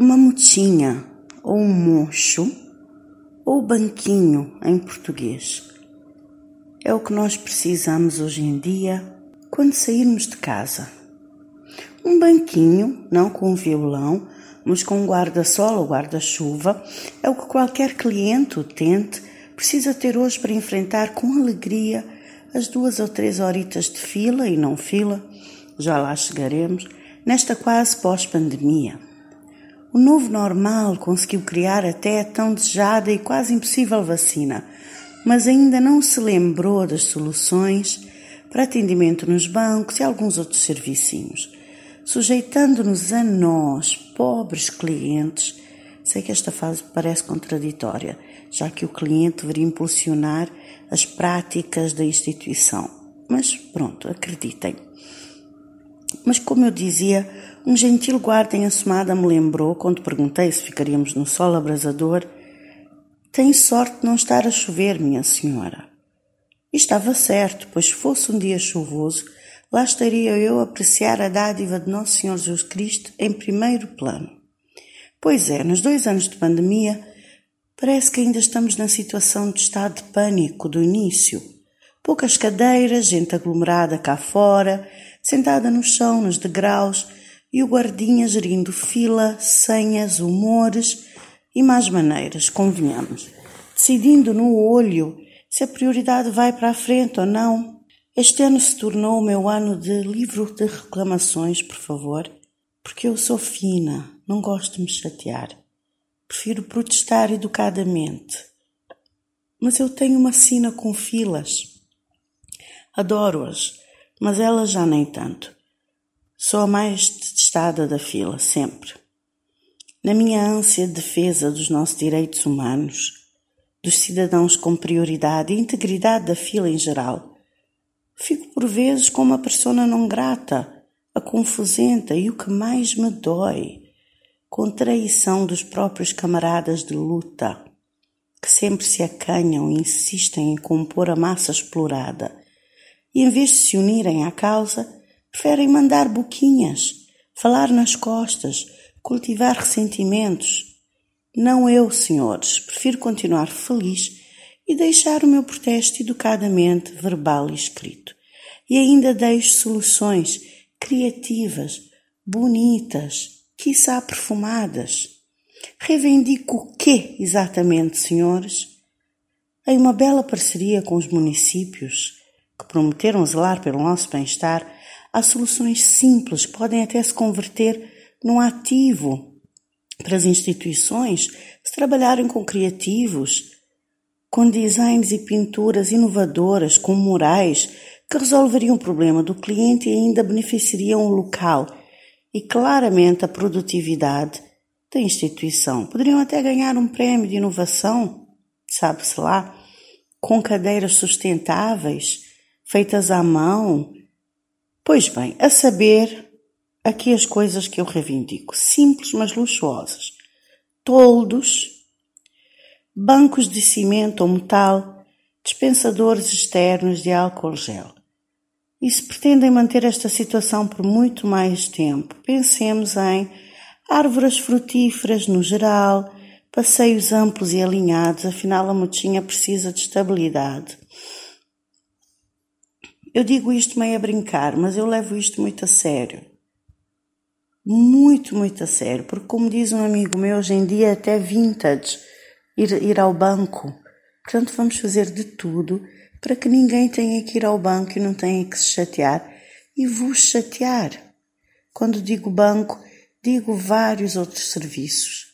uma motinha, ou um mocho, ou banquinho em português. É o que nós precisamos hoje em dia quando sairmos de casa. Um banquinho, não com um violão, mas com um guarda-sol ou guarda-chuva, é o que qualquer cliente utente precisa ter hoje para enfrentar com alegria as duas ou três horitas de fila e não fila, já lá chegaremos, nesta quase pós-pandemia. O novo normal conseguiu criar até a tão desejada e quase impossível vacina, mas ainda não se lembrou das soluções para atendimento nos bancos e alguns outros servicinhos, sujeitando-nos a nós, pobres clientes. Sei que esta fase parece contraditória, já que o cliente deveria impulsionar as práticas da instituição. Mas pronto, acreditem. Mas como eu dizia, um gentil guarda em assomada me lembrou, quando perguntei se ficaríamos no sol abrasador, tem sorte de não estar a chover, minha senhora. E estava certo, pois se fosse um dia chuvoso, lá estaria eu a apreciar a dádiva de Nosso Senhor Jesus Cristo em primeiro plano. Pois é, nos dois anos de pandemia, parece que ainda estamos na situação de estado de pânico do início. Poucas cadeiras, gente aglomerada cá fora, sentada no chão, nos degraus, e o guardinha gerindo fila, senhas, humores e mais maneiras, convenhamos, decidindo no olho se a prioridade vai para a frente ou não. Este ano se tornou o meu ano de livro de reclamações, por favor, porque eu sou fina, não gosto de me chatear. Prefiro protestar educadamente. Mas eu tenho uma sina com filas. Adoro-as, mas elas já nem tanto. Sou a mais detestada da fila, sempre. Na minha ânsia de defesa dos nossos direitos humanos, dos cidadãos com prioridade e integridade da fila em geral, fico por vezes com uma persona não grata, a confusenta e o que mais me dói, com traição dos próprios camaradas de luta, que sempre se acanham e insistem em compor a massa explorada, e em vez de se unirem à causa, Preferem mandar boquinhas, falar nas costas, cultivar ressentimentos. Não eu, senhores, prefiro continuar feliz e deixar o meu protesto educadamente verbal e escrito. E ainda deixo soluções criativas, bonitas, quiçá perfumadas. Reivindico o quê exatamente, senhores? Em uma bela parceria com os municípios, que prometeram zelar pelo nosso bem-estar, Há soluções simples podem até se converter num ativo para as instituições se trabalharem com criativos, com designs e pinturas inovadoras, com murais que resolveriam o problema do cliente e ainda beneficiariam o local e claramente a produtividade da instituição. Poderiam até ganhar um prémio de inovação, sabe-se lá, com cadeiras sustentáveis, feitas à mão, Pois bem, a saber, aqui as coisas que eu reivindico, simples mas luxuosas. Toldos, bancos de cimento ou metal, dispensadores externos de álcool gel. E se pretendem manter esta situação por muito mais tempo, pensemos em árvores frutíferas no geral, passeios amplos e alinhados, afinal a motinha precisa de estabilidade. Eu digo isto meio a brincar, mas eu levo isto muito a sério. Muito, muito a sério, porque como diz um amigo meu, hoje em dia é até vintage ir, ir ao banco. Portanto, vamos fazer de tudo para que ninguém tenha que ir ao banco e não tenha que se chatear e vos chatear. Quando digo banco, digo vários outros serviços.